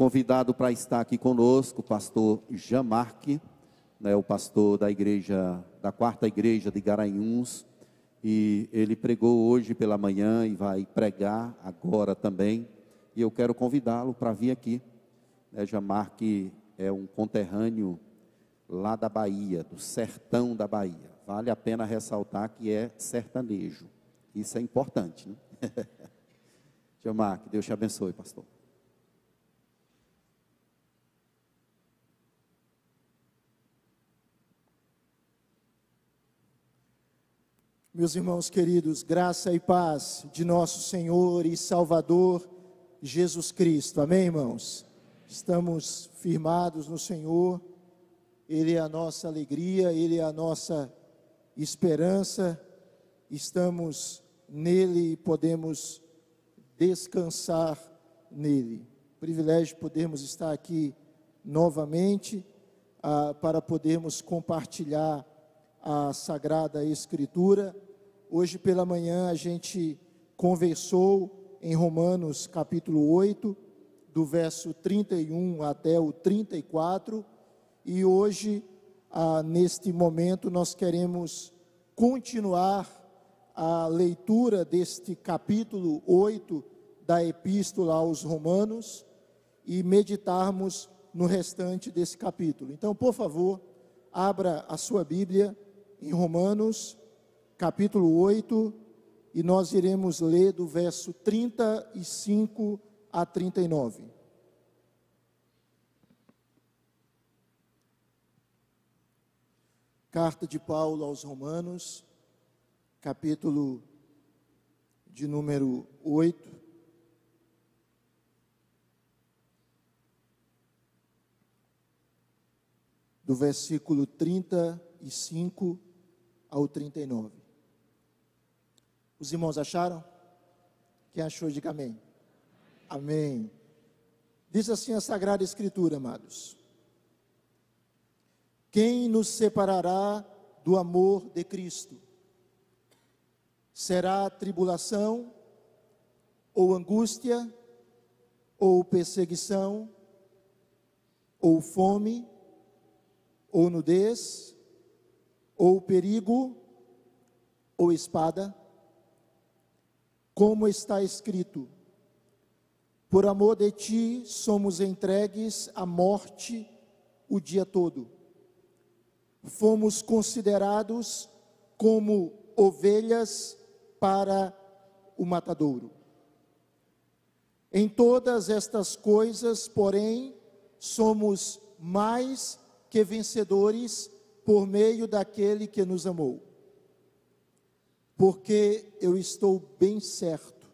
convidado para estar aqui conosco o pastor Jamarque, né, o pastor da igreja, da quarta igreja de Garanhuns, e ele pregou hoje pela manhã e vai pregar agora também, e eu quero convidá-lo para vir aqui. Né, Jamarque é um conterrâneo lá da Bahia, do sertão da Bahia. Vale a pena ressaltar que é sertanejo. Isso é importante, né? Jamarque, Deus te abençoe, pastor. Meus irmãos queridos, graça e paz de nosso Senhor e Salvador Jesus Cristo. Amém, irmãos? Estamos firmados no Senhor, Ele é a nossa alegria, Ele é a nossa esperança, estamos nele e podemos descansar nele. Privilégio podermos estar aqui novamente ah, para podermos compartilhar a Sagrada Escritura Hoje pela manhã a gente conversou em Romanos capítulo 8, do verso 31 até o 34, e hoje, ah, neste momento, nós queremos continuar a leitura deste capítulo 8 da Epístola aos Romanos e meditarmos no restante desse capítulo. Então, por favor, abra a sua Bíblia em Romanos capítulo 8, e nós iremos ler do verso 35 a 39. Carta de Paulo aos Romanos, capítulo de número 8. Do versículo 35 ao 39. Os irmãos acharam? Quem achou, diga amém. Amém. Diz assim a Sagrada Escritura, amados: Quem nos separará do amor de Cristo? Será tribulação, ou angústia, ou perseguição, ou fome, ou nudez, ou perigo, ou espada? Como está escrito: Por amor de ti somos entregues à morte o dia todo. Fomos considerados como ovelhas para o matadouro. Em todas estas coisas, porém, somos mais que vencedores por meio daquele que nos amou porque eu estou bem certo.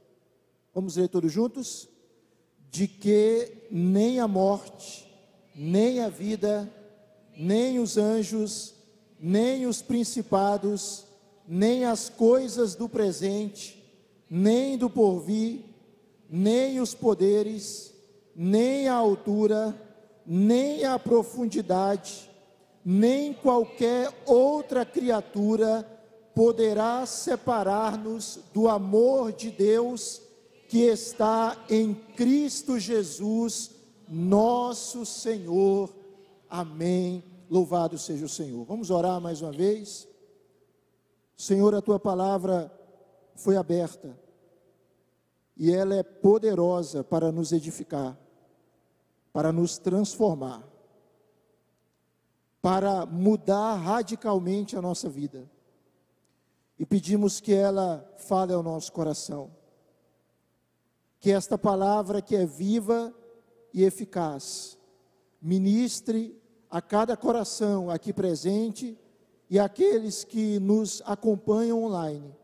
Vamos ler todos juntos? De que nem a morte, nem a vida, nem os anjos, nem os principados, nem as coisas do presente, nem do porvir, nem os poderes, nem a altura, nem a profundidade, nem qualquer outra criatura poderá separar-nos do amor de Deus que está em Cristo Jesus, nosso Senhor. Amém. Louvado seja o Senhor. Vamos orar mais uma vez. Senhor, a tua palavra foi aberta e ela é poderosa para nos edificar, para nos transformar, para mudar radicalmente a nossa vida e pedimos que ela fale ao nosso coração. Que esta palavra que é viva e eficaz ministre a cada coração aqui presente e aqueles que nos acompanham online.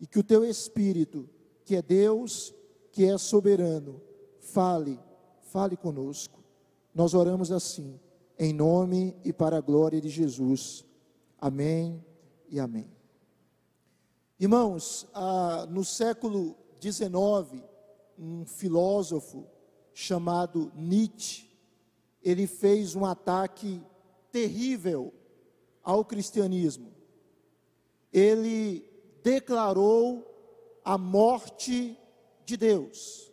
E que o teu espírito, que é Deus, que é soberano, fale, fale conosco. Nós oramos assim, em nome e para a glória de Jesus. Amém e amém. Irmãos, ah, no século XIX, um filósofo chamado Nietzsche, ele fez um ataque terrível ao cristianismo. Ele declarou a morte de Deus.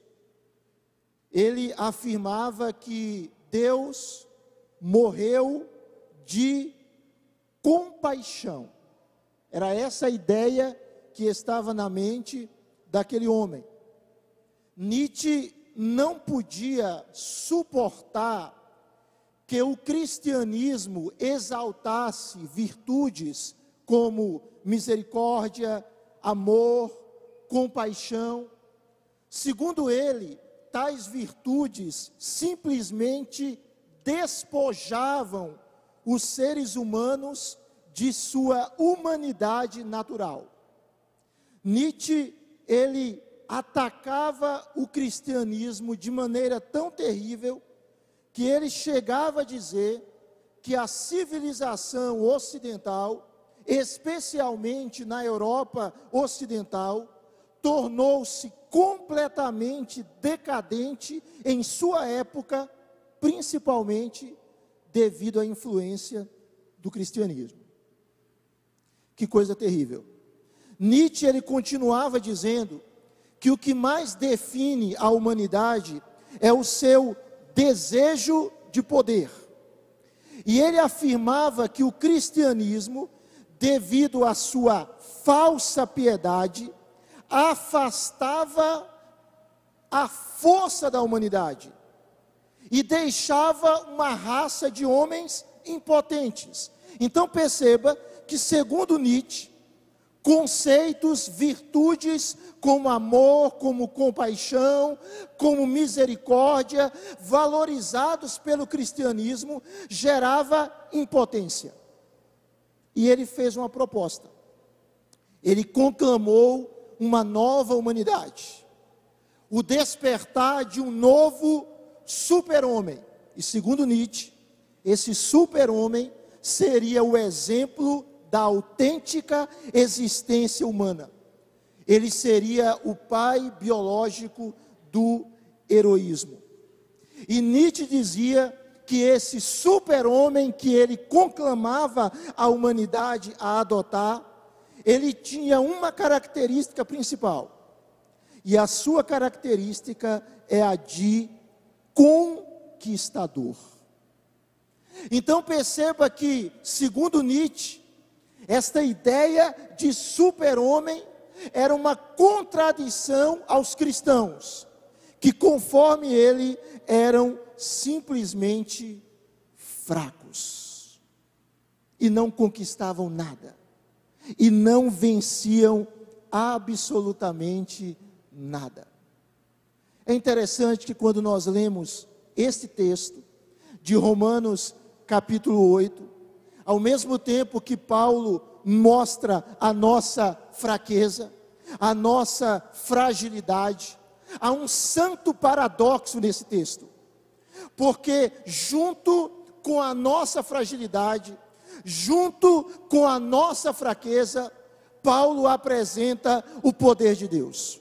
ele afirmava que Deus morreu de compaixão. Era essa a ideia que estava na mente daquele homem. Nietzsche não podia suportar que o cristianismo exaltasse virtudes como misericórdia, amor, compaixão. Segundo ele, tais virtudes simplesmente despojavam os seres humanos de sua humanidade natural. Nietzsche, ele atacava o cristianismo de maneira tão terrível que ele chegava a dizer que a civilização ocidental, especialmente na Europa ocidental, tornou-se completamente decadente em sua época, principalmente devido à influência do cristianismo. Que coisa terrível. Nietzsche ele continuava dizendo que o que mais define a humanidade é o seu desejo de poder. E ele afirmava que o cristianismo, devido à sua falsa piedade, afastava a força da humanidade e deixava uma raça de homens impotentes. Então perceba que, segundo Nietzsche, conceitos, virtudes como amor, como compaixão, como misericórdia, valorizados pelo cristianismo, gerava impotência. E ele fez uma proposta. Ele conclamou uma nova humanidade. O despertar de um novo super-homem. E segundo Nietzsche, esse super-homem seria o exemplo da autêntica existência humana. Ele seria o pai biológico do heroísmo. E Nietzsche dizia que esse super-homem que ele conclamava a humanidade a adotar, ele tinha uma característica principal. E a sua característica é a de conquistador. Então perceba que, segundo Nietzsche, esta ideia de super-homem era uma contradição aos cristãos, que conforme ele eram simplesmente fracos e não conquistavam nada e não venciam absolutamente nada. É interessante que quando nós lemos este texto de Romanos capítulo 8, ao mesmo tempo que Paulo mostra a nossa fraqueza, a nossa fragilidade, há um santo paradoxo nesse texto. Porque junto com a nossa fragilidade, junto com a nossa fraqueza, Paulo apresenta o poder de Deus.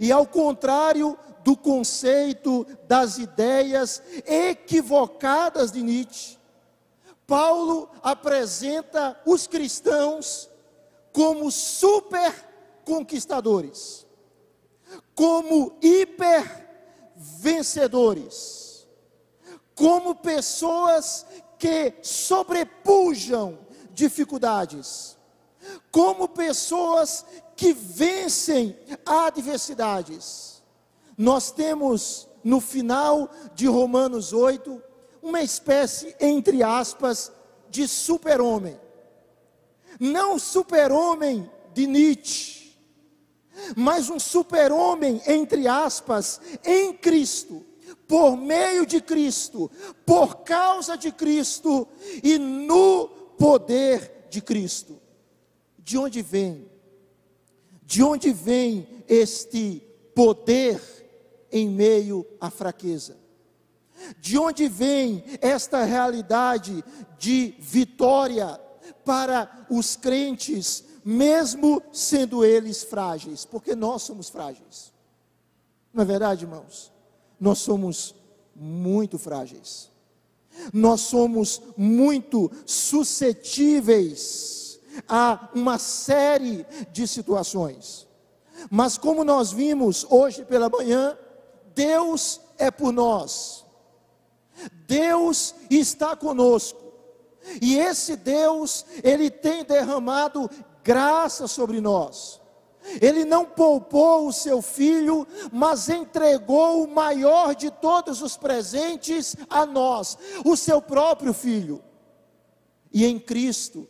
E ao contrário do conceito das ideias equivocadas de Nietzsche, Paulo apresenta os cristãos como super conquistadores, como hiper vencedores, como pessoas que sobrepujam dificuldades, como pessoas que vencem adversidades. Nós temos no final de Romanos 8 uma espécie, entre aspas, de super-homem. Não super-homem de Nietzsche, mas um super-homem, entre aspas, em Cristo, por meio de Cristo, por causa de Cristo e no poder de Cristo. De onde vem? De onde vem este poder em meio à fraqueza? De onde vem esta realidade de vitória para os crentes, mesmo sendo eles frágeis? Porque nós somos frágeis. Não é verdade, irmãos? Nós somos muito frágeis. Nós somos muito suscetíveis a uma série de situações. Mas como nós vimos hoje pela manhã, Deus é por nós. Deus está conosco. E esse Deus, ele tem derramado graça sobre nós. Ele não poupou o seu filho, mas entregou o maior de todos os presentes a nós, o seu próprio filho. E em Cristo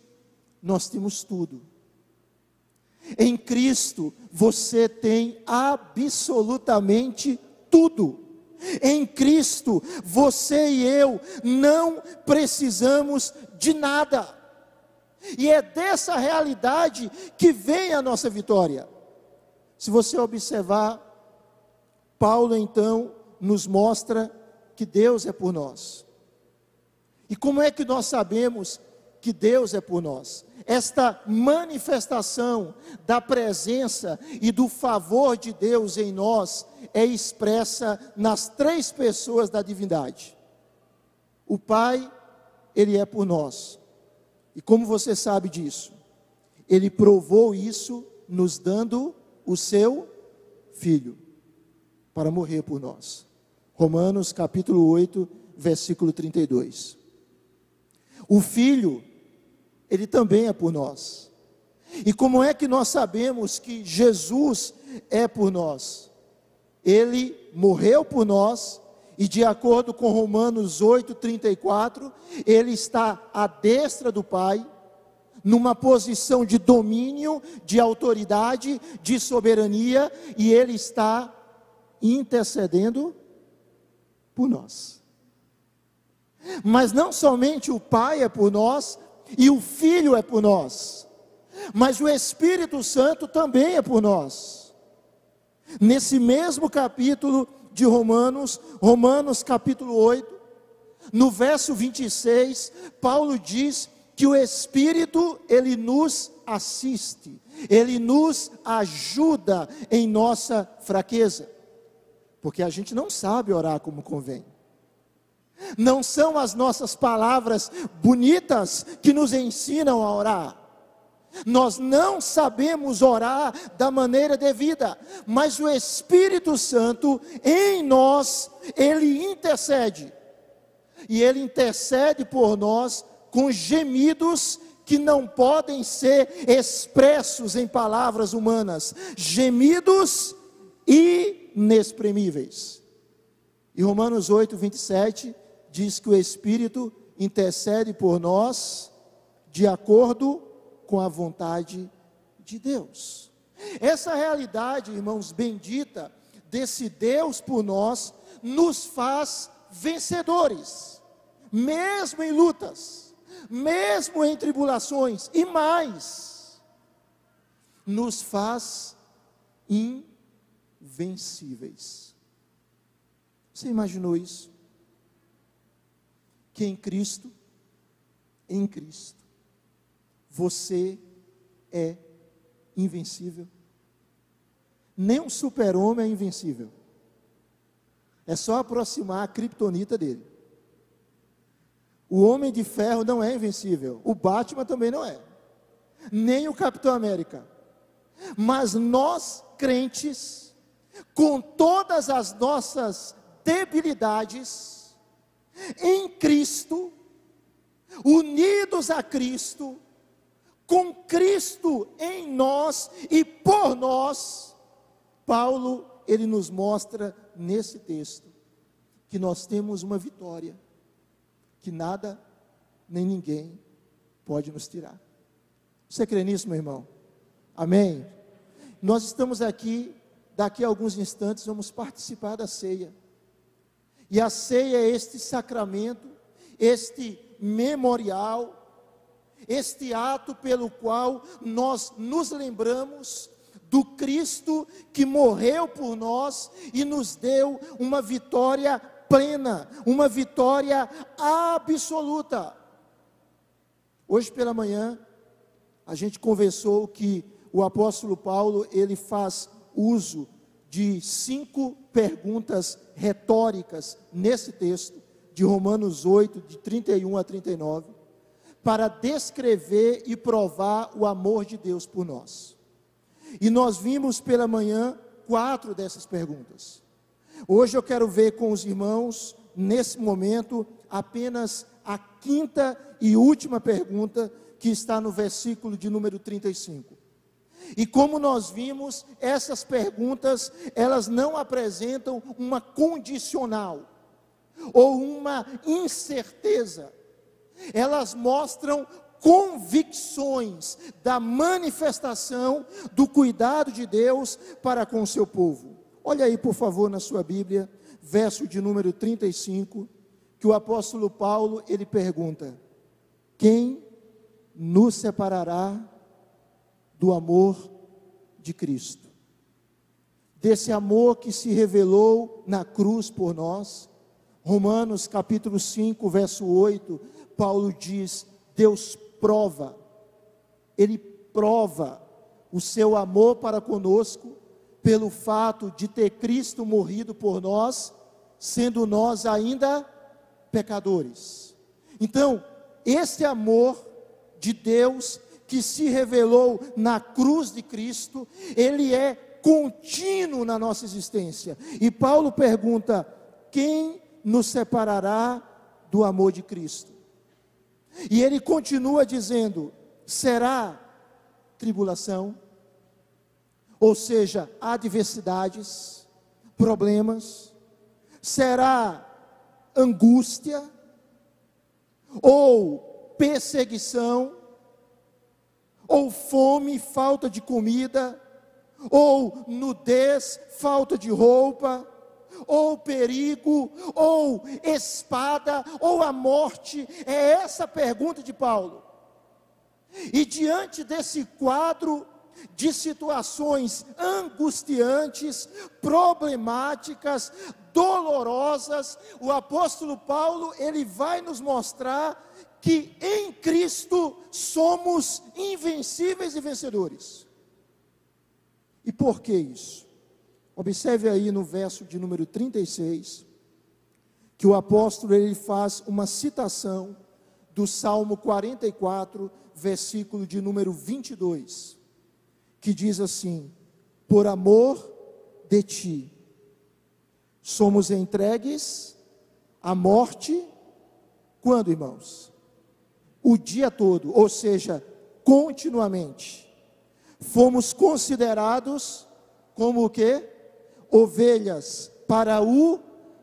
nós temos tudo. Em Cristo você tem absolutamente tudo. Em Cristo você e eu não precisamos de nada. E é dessa realidade que vem a nossa vitória. Se você observar, Paulo então nos mostra que Deus é por nós. E como é que nós sabemos que Deus é por nós? Esta manifestação da presença e do favor de Deus em nós é expressa nas três pessoas da divindade. O Pai, Ele é por nós. E como você sabe disso? Ele provou isso nos dando o seu filho para morrer por nós. Romanos capítulo 8, versículo 32. O filho, ele também é por nós. E como é que nós sabemos que Jesus é por nós? Ele morreu por nós e de acordo com Romanos 8:34, ele está à destra do Pai, numa posição de domínio, de autoridade, de soberania, e ele está intercedendo por nós. Mas não somente o Pai é por nós e o Filho é por nós, mas o Espírito Santo também é por nós. Nesse mesmo capítulo de Romanos, Romanos capítulo 8, no verso 26, Paulo diz que o Espírito, ele nos assiste, ele nos ajuda em nossa fraqueza, porque a gente não sabe orar como convém. Não são as nossas palavras bonitas que nos ensinam a orar. Nós não sabemos orar da maneira devida, mas o Espírito Santo em nós, ele intercede. E ele intercede por nós com gemidos que não podem ser expressos em palavras humanas, gemidos inexprimíveis. E Romanos 8, 27 diz que o Espírito intercede por nós de acordo com a vontade de Deus. Essa realidade, irmãos, bendita desse Deus por nós, nos faz vencedores, mesmo em lutas, mesmo em tribulações, e mais, nos faz invencíveis. Você imaginou isso? Que em Cristo, em Cristo, você é invencível. Nem um super-homem é invencível. É só aproximar a criptonita dele. O Homem de Ferro não é invencível. O Batman também não é. Nem o Capitão América. Mas nós, crentes, com todas as nossas debilidades, em Cristo, unidos a Cristo, com Cristo em nós e por nós, Paulo, ele nos mostra nesse texto que nós temos uma vitória que nada nem ninguém pode nos tirar. Você crê nisso, meu irmão? Amém. Nós estamos aqui, daqui a alguns instantes vamos participar da ceia. E a ceia é este sacramento, este memorial este ato pelo qual nós nos lembramos do Cristo que morreu por nós e nos deu uma vitória plena, uma vitória absoluta. Hoje pela manhã, a gente conversou que o apóstolo Paulo, ele faz uso de cinco perguntas retóricas nesse texto, de Romanos 8, de 31 a 39 para descrever e provar o amor de Deus por nós. E nós vimos pela manhã quatro dessas perguntas. Hoje eu quero ver com os irmãos, nesse momento, apenas a quinta e última pergunta que está no versículo de número 35. E como nós vimos, essas perguntas, elas não apresentam uma condicional ou uma incerteza. Elas mostram convicções da manifestação do cuidado de Deus para com o seu povo. Olha aí, por favor, na sua Bíblia, verso de número 35, que o apóstolo Paulo, ele pergunta: Quem nos separará do amor de Cristo? Desse amor que se revelou na cruz por nós. Romanos capítulo 5, verso 8, Paulo diz: Deus prova, Ele prova o seu amor para conosco, pelo fato de ter Cristo morrido por nós, sendo nós ainda pecadores. Então, esse amor de Deus que se revelou na cruz de Cristo, ele é contínuo na nossa existência. E Paulo pergunta: quem nos separará do amor de Cristo? E ele continua dizendo: será tribulação, ou seja, adversidades, problemas, será angústia, ou perseguição, ou fome, falta de comida, ou nudez, falta de roupa, ou perigo, ou espada, ou a morte? É essa a pergunta de Paulo. E diante desse quadro de situações angustiantes, problemáticas, dolorosas, o apóstolo Paulo, ele vai nos mostrar que em Cristo somos invencíveis e vencedores. E por que isso? Observe aí no verso de número 36, que o apóstolo ele faz uma citação do Salmo 44, versículo de número 22, que diz assim: Por amor de ti, somos entregues à morte, quando, irmãos? O dia todo, ou seja, continuamente. Fomos considerados como o que? ovelhas para o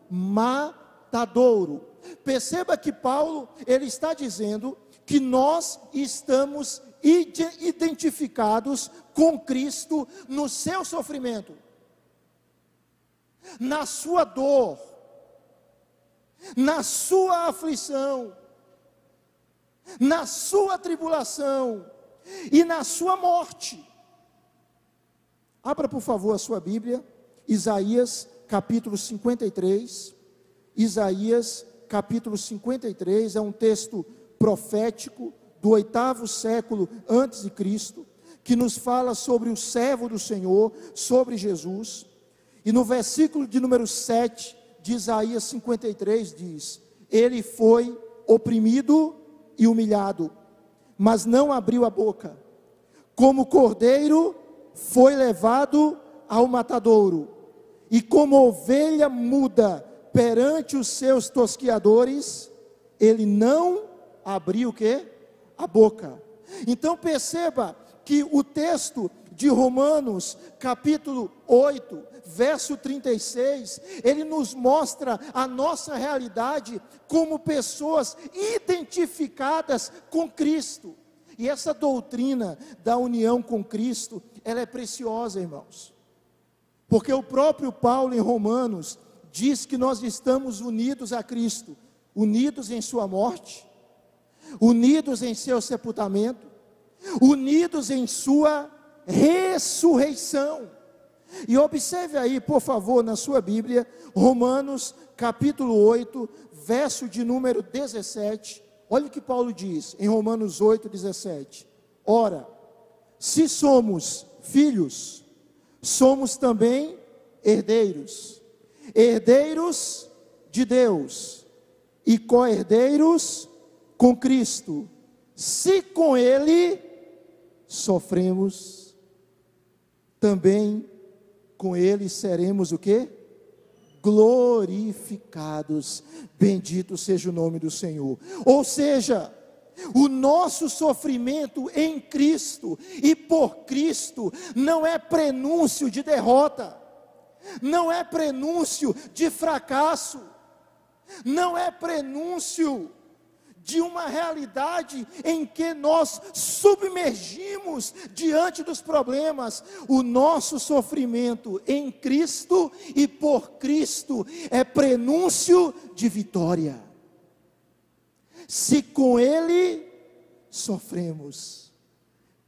matadouro. Perceba que Paulo, ele está dizendo que nós estamos identificados com Cristo no seu sofrimento, na sua dor, na sua aflição, na sua tribulação e na sua morte. Abra, por favor, a sua Bíblia Isaías capítulo 53. Isaías capítulo 53 é um texto profético do oitavo século antes de Cristo, que nos fala sobre o servo do Senhor, sobre Jesus. E no versículo de número 7 de Isaías 53 diz: Ele foi oprimido e humilhado, mas não abriu a boca. Como cordeiro foi levado ao matadouro, e como ovelha muda perante os seus tosquiadores, ele não abriu o que? A boca. Então perceba que o texto de Romanos, capítulo 8, verso 36, ele nos mostra a nossa realidade como pessoas identificadas com Cristo. E essa doutrina da união com Cristo, ela é preciosa, irmãos. Porque o próprio Paulo em Romanos diz que nós estamos unidos a Cristo, unidos em Sua morte, unidos em seu sepultamento, unidos em Sua ressurreição. E observe aí, por favor, na sua Bíblia, Romanos capítulo 8, verso de número 17. Olha o que Paulo diz em Romanos 8, 17. Ora, se somos filhos, somos também herdeiros, herdeiros de Deus e co-herdeiros com Cristo, se com Ele sofremos, também com Ele seremos o que? glorificados. Bendito seja o nome do Senhor. Ou seja, o nosso sofrimento em Cristo e por Cristo não é prenúncio de derrota, não é prenúncio de fracasso, não é prenúncio de uma realidade em que nós submergimos diante dos problemas. O nosso sofrimento em Cristo e por Cristo é prenúncio de vitória. Se com Ele sofremos,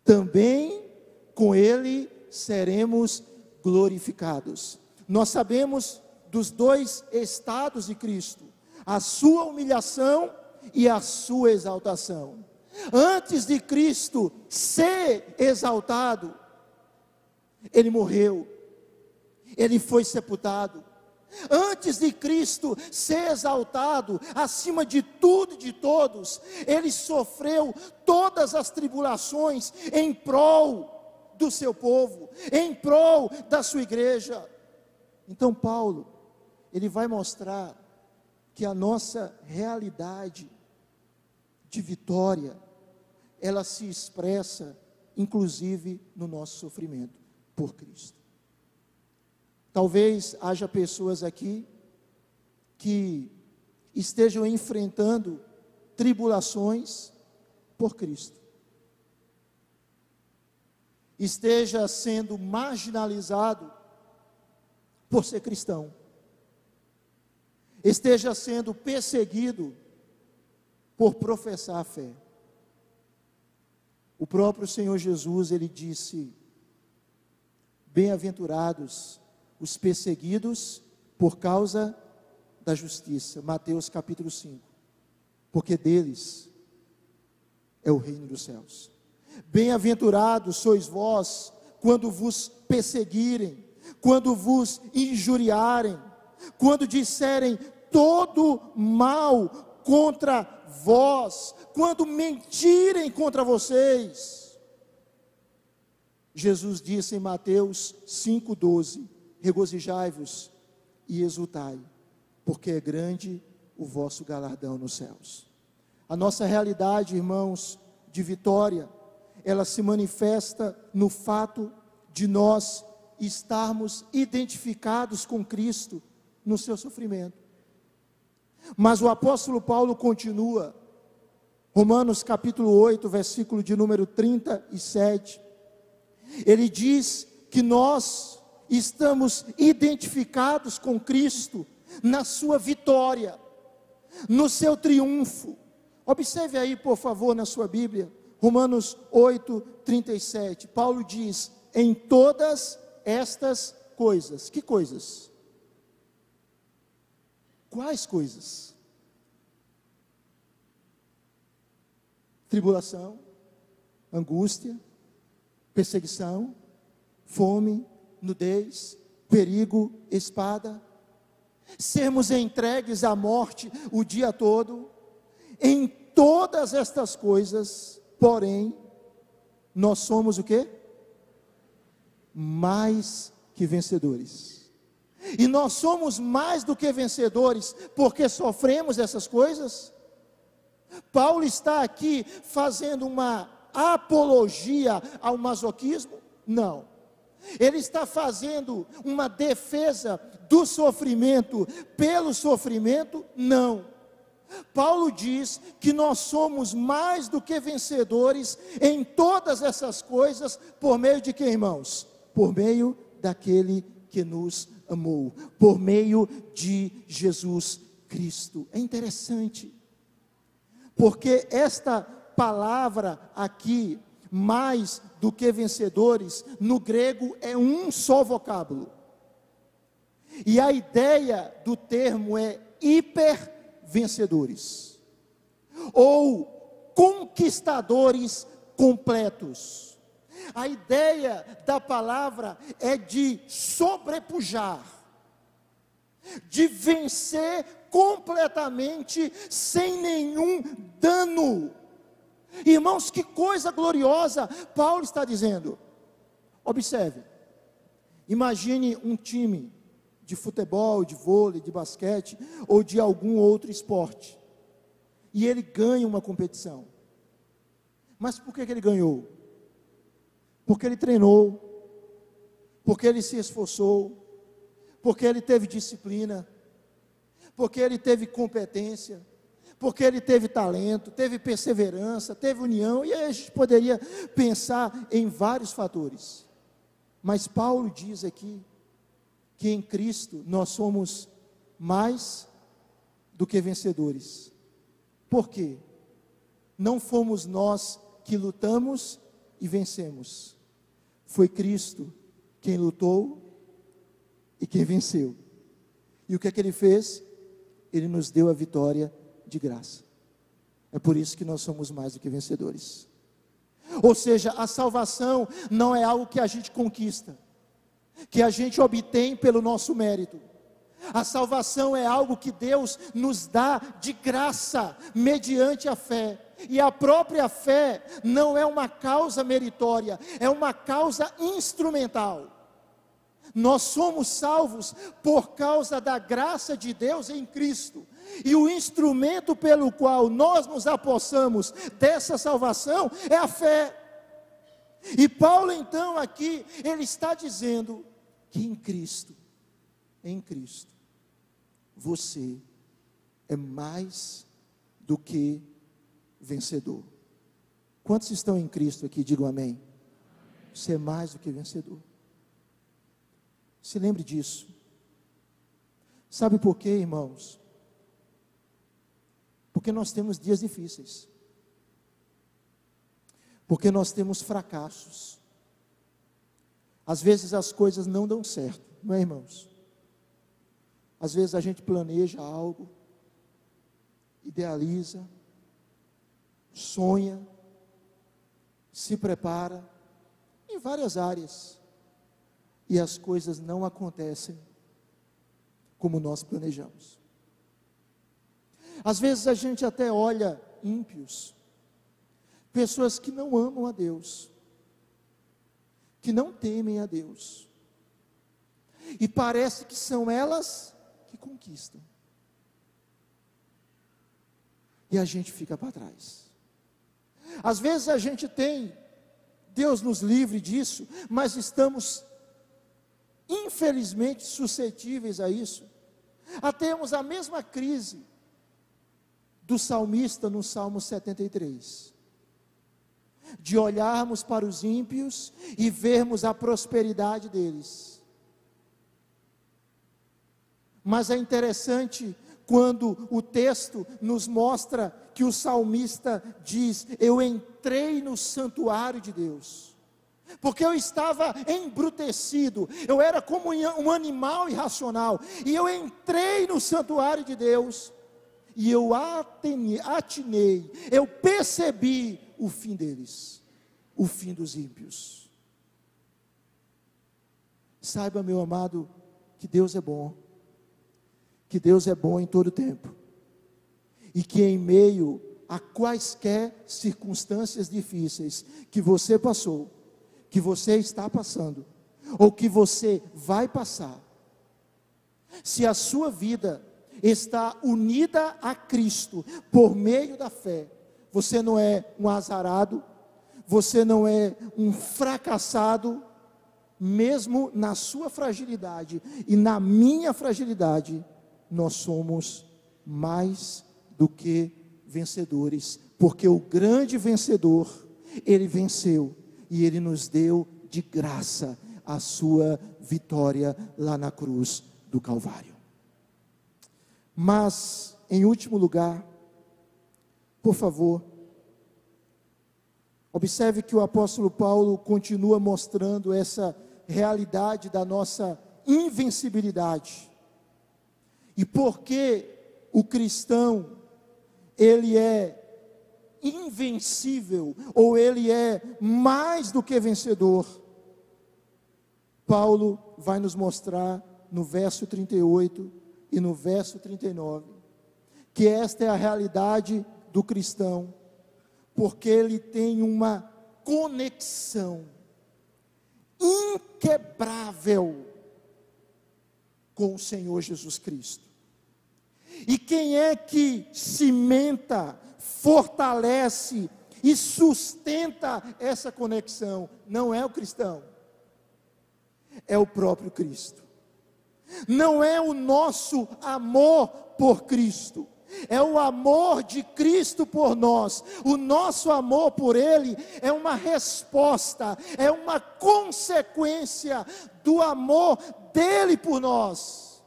também com Ele seremos glorificados. Nós sabemos dos dois estados de Cristo: a sua humilhação e a sua exaltação. Antes de Cristo ser exaltado, ele morreu, ele foi sepultado. Antes de Cristo ser exaltado acima de tudo e de todos, ele sofreu todas as tribulações em prol do seu povo, em prol da sua igreja. Então, Paulo, ele vai mostrar que a nossa realidade de vitória, ela se expressa, inclusive, no nosso sofrimento por Cristo. Talvez haja pessoas aqui que estejam enfrentando tribulações por Cristo. Esteja sendo marginalizado por ser cristão. Esteja sendo perseguido por professar a fé. O próprio Senhor Jesus, ele disse: Bem-aventurados os perseguidos por causa da justiça. Mateus capítulo 5. Porque deles é o reino dos céus. Bem-aventurados sois vós quando vos perseguirem, quando vos injuriarem, quando disserem todo mal contra vós, quando mentirem contra vocês. Jesus disse em Mateus 5,12: Regozijai-vos e exultai, porque é grande o vosso galardão nos céus. A nossa realidade, irmãos, de vitória, ela se manifesta no fato de nós estarmos identificados com Cristo no seu sofrimento. Mas o apóstolo Paulo continua, Romanos capítulo 8, versículo de número 37. Ele diz que nós estamos identificados com Cristo na sua vitória, no seu triunfo. Observe aí, por favor, na sua Bíblia, Romanos 8, 37. Paulo diz: em todas estas coisas, que coisas? Quais coisas? Tribulação, angústia, perseguição, fome, nudez, perigo, espada. Sermos entregues à morte o dia todo. Em todas estas coisas, porém, nós somos o que? Mais que vencedores e nós somos mais do que vencedores porque sofremos essas coisas. Paulo está aqui fazendo uma apologia ao masoquismo? Não. Ele está fazendo uma defesa do sofrimento pelo sofrimento? Não. Paulo diz que nós somos mais do que vencedores em todas essas coisas por meio de quem, irmãos? Por meio daquele que nos amou, por meio de Jesus Cristo. É interessante, porque esta palavra aqui, mais do que vencedores, no grego é um só vocábulo. E a ideia do termo é hiper vencedores ou conquistadores completos. A ideia da palavra é de sobrepujar, de vencer completamente sem nenhum dano. Irmãos, que coisa gloriosa Paulo está dizendo. Observe, imagine um time de futebol, de vôlei, de basquete ou de algum outro esporte. E ele ganha uma competição. Mas por que, que ele ganhou? Porque ele treinou, porque ele se esforçou, porque ele teve disciplina, porque ele teve competência, porque ele teve talento, teve perseverança, teve união, e aí a gente poderia pensar em vários fatores. Mas Paulo diz aqui que em Cristo nós somos mais do que vencedores. Por quê? Não fomos nós que lutamos e vencemos. Foi Cristo quem lutou e quem venceu. E o que é que ele fez? Ele nos deu a vitória de graça. É por isso que nós somos mais do que vencedores. Ou seja, a salvação não é algo que a gente conquista, que a gente obtém pelo nosso mérito. A salvação é algo que Deus nos dá de graça, mediante a fé. E a própria fé não é uma causa meritória, é uma causa instrumental. Nós somos salvos por causa da graça de Deus em Cristo. E o instrumento pelo qual nós nos apossamos dessa salvação é a fé. E Paulo então aqui, ele está dizendo que em Cristo, em Cristo, você é mais do que vencedor. Quantos estão em Cristo aqui? Digam amém. Você é mais do que vencedor. Se lembre disso. Sabe por quê, irmãos? Porque nós temos dias difíceis. Porque nós temos fracassos. Às vezes as coisas não dão certo, não é, irmãos? Às vezes a gente planeja algo, idealiza, sonha, se prepara em várias áreas e as coisas não acontecem como nós planejamos. Às vezes a gente até olha ímpios, pessoas que não amam a Deus, que não temem a Deus, e parece que são elas que conquistam, e a gente fica para trás. Às vezes a gente tem, Deus nos livre disso, mas estamos infelizmente suscetíveis a isso, a termos a mesma crise do salmista no Salmo 73. De olharmos para os ímpios e vermos a prosperidade deles. Mas é interessante quando o texto nos mostra que o salmista diz: Eu entrei no santuário de Deus, porque eu estava embrutecido, eu era como um animal irracional, e eu entrei no santuário de Deus, e eu atinei, eu percebi o fim deles, o fim dos ímpios. Saiba, meu amado, que Deus é bom, que Deus é bom em todo tempo, e que em meio a quaisquer circunstâncias difíceis que você passou, que você está passando, ou que você vai passar, se a sua vida está unida a Cristo por meio da fé, você não é um azarado, você não é um fracassado, mesmo na sua fragilidade e na minha fragilidade, nós somos mais do que vencedores, porque o grande vencedor, ele venceu e ele nos deu de graça a sua vitória lá na cruz do Calvário. Mas, em último lugar, por favor, observe que o apóstolo Paulo continua mostrando essa realidade da nossa invencibilidade. E porque o cristão, ele é invencível, ou ele é mais do que vencedor, Paulo vai nos mostrar no verso 38 e no verso 39, que esta é a realidade do cristão, porque ele tem uma conexão inquebrável com o Senhor Jesus Cristo. E quem é que cimenta, fortalece e sustenta essa conexão? Não é o cristão, é o próprio Cristo. Não é o nosso amor por Cristo, é o amor de Cristo por nós. O nosso amor por Ele é uma resposta, é uma consequência do amor dele por nós.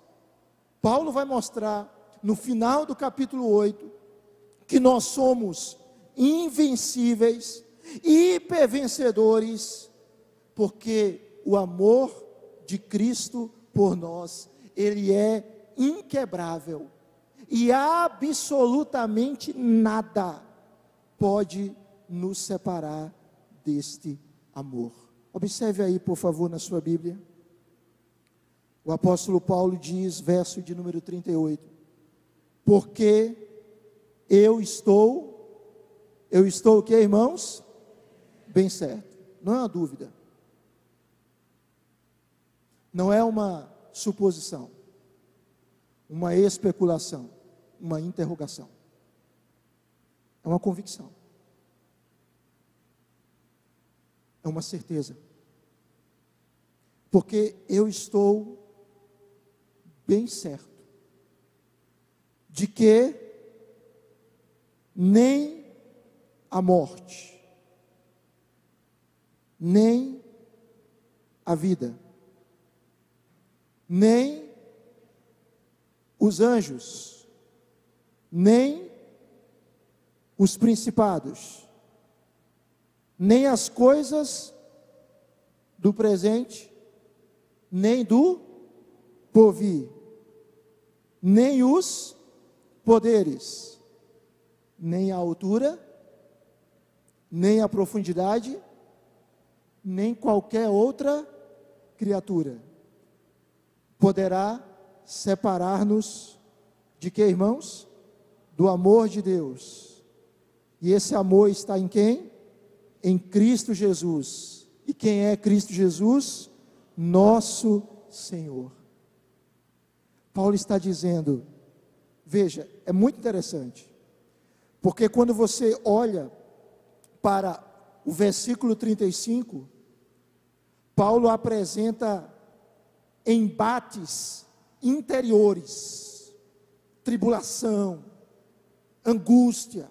Paulo vai mostrar no final do capítulo 8 que nós somos invencíveis, hipervencedores, porque o amor de Cristo por nós, ele é inquebrável e absolutamente nada pode nos separar deste amor. Observe aí, por favor, na sua Bíblia. O apóstolo Paulo diz, verso de número 38, porque eu estou, eu estou o que, irmãos? Bem certo, não é uma dúvida, não é uma suposição, uma especulação, uma interrogação, é uma convicção, é uma certeza, porque eu estou bem certo de que nem a morte, nem a vida, nem os anjos, nem os principados, nem as coisas do presente, nem do porvir, nem os poderes, nem a altura, nem a profundidade, nem qualquer outra criatura poderá separar-nos de que, irmãos? Do amor de Deus. E esse amor está em quem? Em Cristo Jesus. E quem é Cristo Jesus? Nosso Senhor. Paulo está dizendo: Veja, é muito interessante. Porque quando você olha para o versículo 35, Paulo apresenta embates interiores, tribulação, angústia.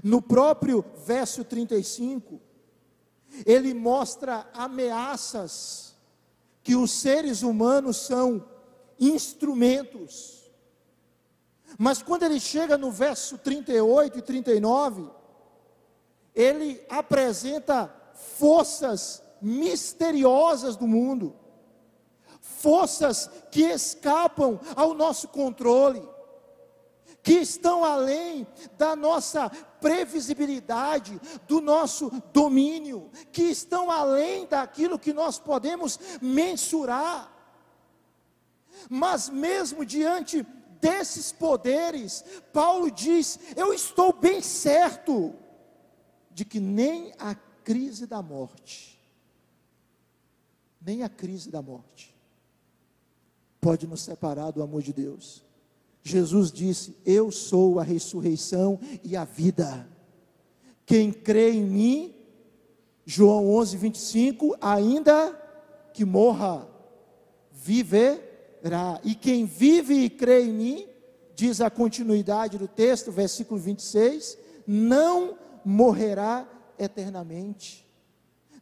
No próprio verso 35, ele mostra ameaças que os seres humanos são instrumentos mas quando ele chega no verso 38 e 39, ele apresenta forças misteriosas do mundo, forças que escapam ao nosso controle, que estão além da nossa previsibilidade, do nosso domínio, que estão além daquilo que nós podemos mensurar. Mas mesmo diante desses poderes, Paulo diz: Eu estou bem certo de que nem a crise da morte, nem a crise da morte, pode nos separar do amor de Deus. Jesus disse: Eu sou a ressurreição e a vida. Quem crê em mim, João 11, 25, ainda que morra, viver viverá. E quem vive e crê em mim, diz a continuidade do texto, versículo 26, não morrerá eternamente.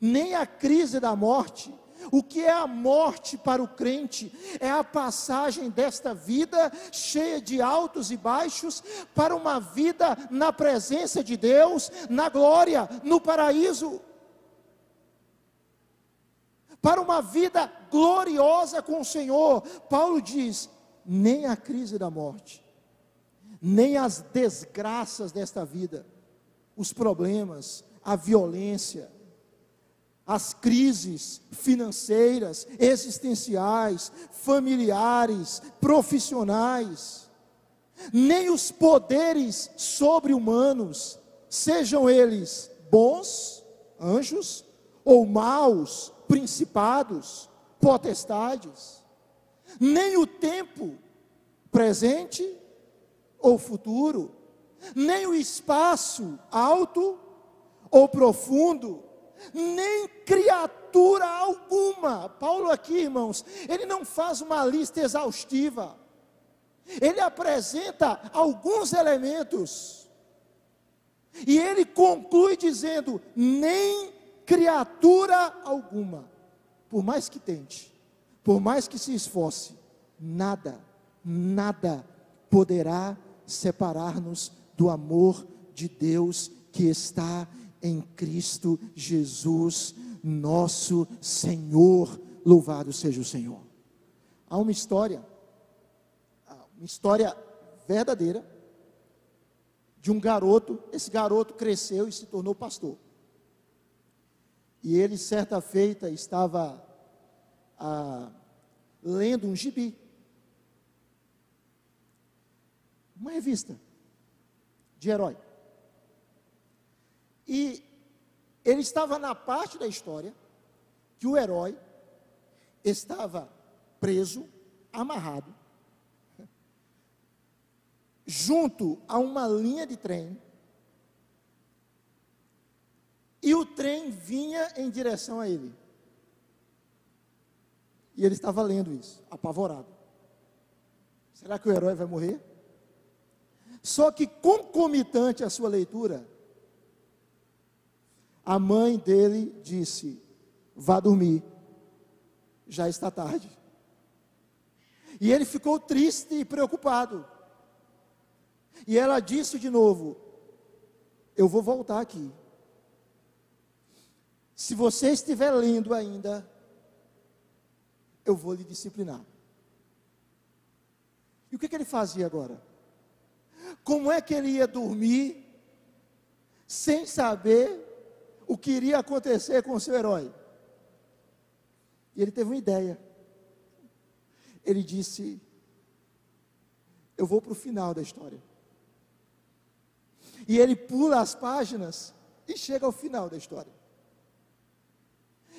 Nem a crise da morte. O que é a morte para o crente? É a passagem desta vida cheia de altos e baixos para uma vida na presença de Deus, na glória, no paraíso para uma vida gloriosa com o Senhor. Paulo diz: nem a crise da morte, nem as desgraças desta vida, os problemas, a violência, as crises financeiras, existenciais, familiares, profissionais, nem os poderes sobre-humanos, sejam eles bons, anjos, ou maus, principados, potestades, nem o tempo presente ou futuro, nem o espaço alto ou profundo, nem criatura alguma. Paulo aqui, irmãos, ele não faz uma lista exaustiva. Ele apresenta alguns elementos. E ele conclui dizendo: nem criatura alguma, por mais que tente, por mais que se esforce, nada, nada poderá separar-nos do amor de Deus que está em Cristo Jesus, nosso Senhor. Louvado seja o Senhor. Há uma história, uma história verdadeira, de um garoto. Esse garoto cresceu e se tornou pastor. E ele, certa feita, estava ah, lendo um gibi. Uma revista de herói. E ele estava na parte da história que o herói estava preso, amarrado, junto a uma linha de trem, e o trem vinha em direção a ele. E ele estava lendo isso, apavorado. Será que o herói vai morrer? Só que concomitante à sua leitura, a mãe dele disse: Vá dormir, já está tarde. E ele ficou triste e preocupado. E ela disse de novo: Eu vou voltar aqui. Se você estiver lendo ainda, eu vou lhe disciplinar. E o que, que ele fazia agora? Como é que ele ia dormir sem saber o que iria acontecer com o seu herói? E ele teve uma ideia. Ele disse: Eu vou para o final da história. E ele pula as páginas e chega ao final da história.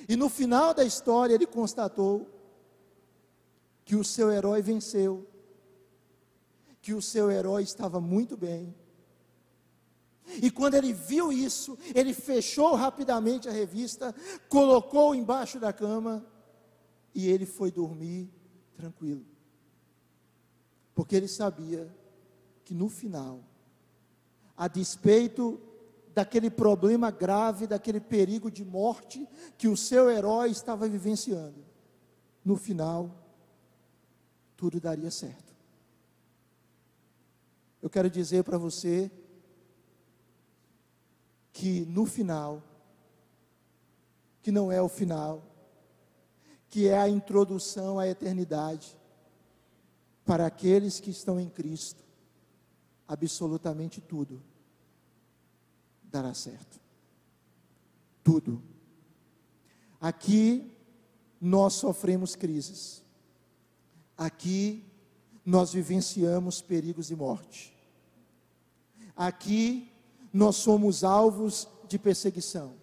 E no final da história ele constatou que o seu herói venceu que o seu herói estava muito bem. E quando ele viu isso, ele fechou rapidamente a revista, colocou embaixo da cama e ele foi dormir tranquilo. Porque ele sabia que no final, a despeito daquele problema grave, daquele perigo de morte que o seu herói estava vivenciando, no final, tudo daria certo. Eu quero dizer para você que no final, que não é o final, que é a introdução à eternidade, para aqueles que estão em Cristo, absolutamente tudo dará certo. Tudo. Aqui nós sofremos crises. Aqui nós vivenciamos perigos de morte. Aqui nós somos alvos de perseguição.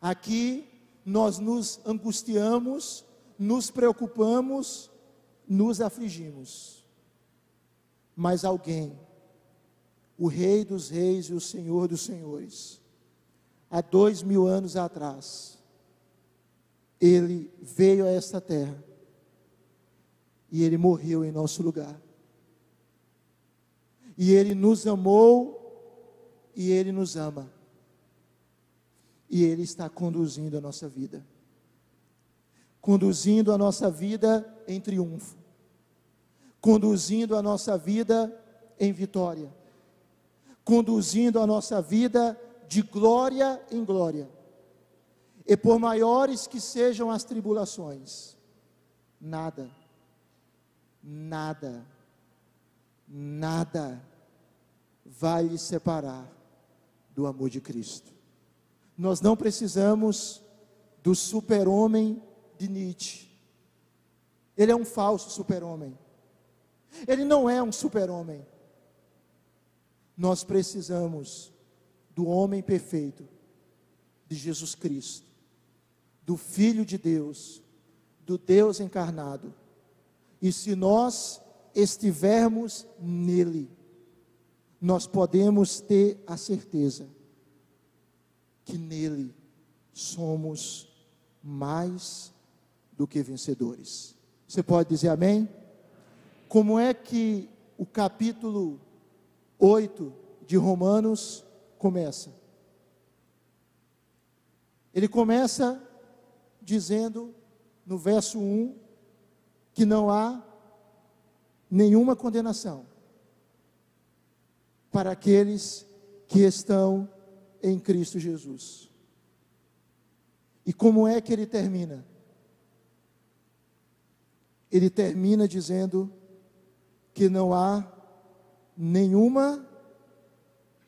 Aqui nós nos angustiamos, nos preocupamos, nos afligimos. Mas alguém, o Rei dos Reis e o Senhor dos Senhores, há dois mil anos atrás, ele veio a esta terra e ele morreu em nosso lugar. E ele nos amou e ele nos ama. E ele está conduzindo a nossa vida. Conduzindo a nossa vida em triunfo. Conduzindo a nossa vida em vitória. Conduzindo a nossa vida de glória em glória. E por maiores que sejam as tribulações, nada nada, nada vai lhe separar do amor de Cristo. Nós não precisamos do super-homem de Nietzsche. Ele é um falso super-homem. Ele não é um super-homem. Nós precisamos do homem perfeito, de Jesus Cristo, do Filho de Deus, do Deus encarnado E se nós estivermos nele, nós podemos ter a certeza que nele somos mais do que vencedores. Você pode dizer amém? Como é que o capítulo 8 de Romanos começa? Ele começa dizendo no verso 1 que não há nenhuma condenação para aqueles que estão em Cristo Jesus. E como é que ele termina? Ele termina dizendo que não há nenhuma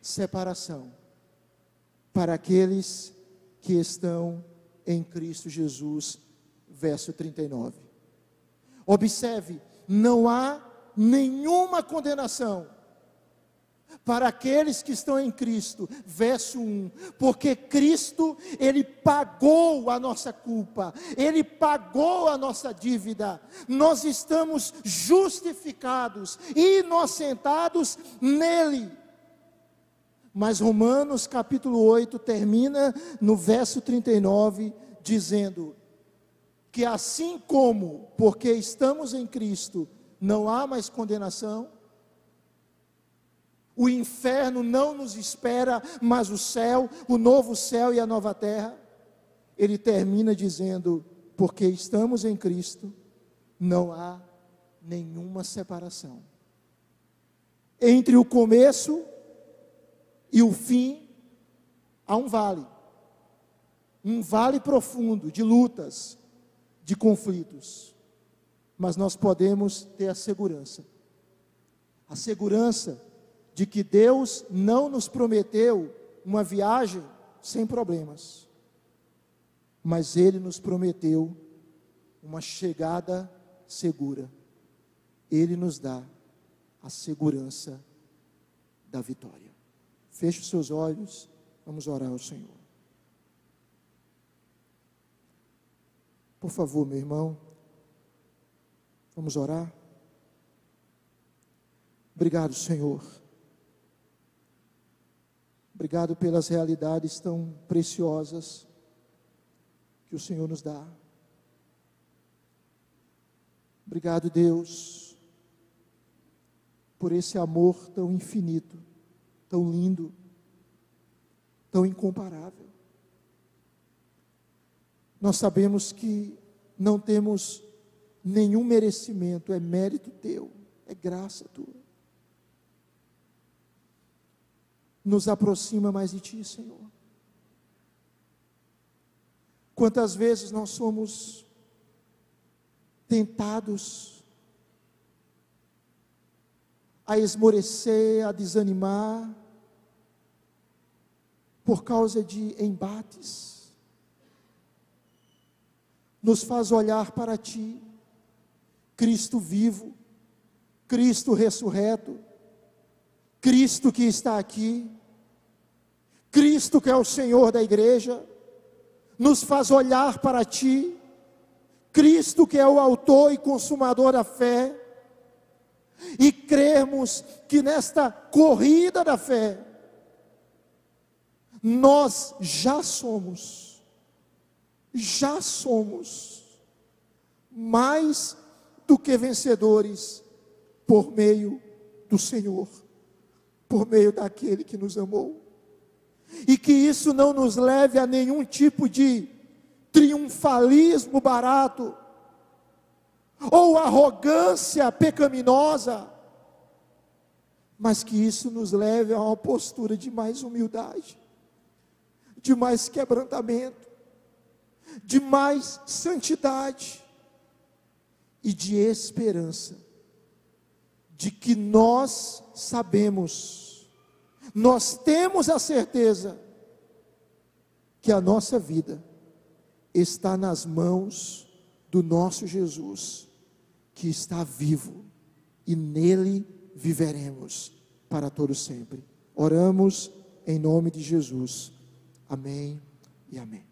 separação para aqueles que estão em Cristo Jesus, verso 39. Observe, não há nenhuma condenação para aqueles que estão em Cristo, verso 1, porque Cristo, Ele pagou a nossa culpa, Ele pagou a nossa dívida, nós estamos justificados, inocentados nele. Mas Romanos capítulo 8 termina no verso 39, dizendo: que assim como, porque estamos em Cristo, não há mais condenação, o inferno não nos espera, mas o céu, o novo céu e a nova terra. Ele termina dizendo: porque estamos em Cristo, não há nenhuma separação. Entre o começo e o fim, há um vale. Um vale profundo de lutas, de conflitos. Mas nós podemos ter a segurança. A segurança de que Deus não nos prometeu uma viagem sem problemas, mas Ele nos prometeu uma chegada segura. Ele nos dá a segurança da vitória. Feche os seus olhos, vamos orar ao Senhor. Por favor, meu irmão, vamos orar. Obrigado, Senhor Obrigado pelas realidades tão preciosas que o Senhor nos dá. Obrigado, Deus, por esse amor tão infinito, tão lindo, tão incomparável. Nós sabemos que não temos nenhum merecimento, é mérito teu, é graça tua. Nos aproxima mais de Ti, Senhor. Quantas vezes nós somos tentados a esmorecer, a desanimar, por causa de embates, nos faz olhar para Ti, Cristo vivo, Cristo ressurreto, Cristo que está aqui, Cristo, que é o Senhor da igreja, nos faz olhar para Ti, Cristo, que é o Autor e Consumador da fé, e crermos que nesta corrida da fé, nós já somos, já somos mais do que vencedores por meio do Senhor, por meio daquele que nos amou. E que isso não nos leve a nenhum tipo de triunfalismo barato ou arrogância pecaminosa, mas que isso nos leve a uma postura de mais humildade, de mais quebrantamento, de mais santidade e de esperança, de que nós sabemos nós temos a certeza que a nossa vida está nas mãos do nosso Jesus, que está vivo e nele viveremos para todo sempre. Oramos em nome de Jesus. Amém e amém.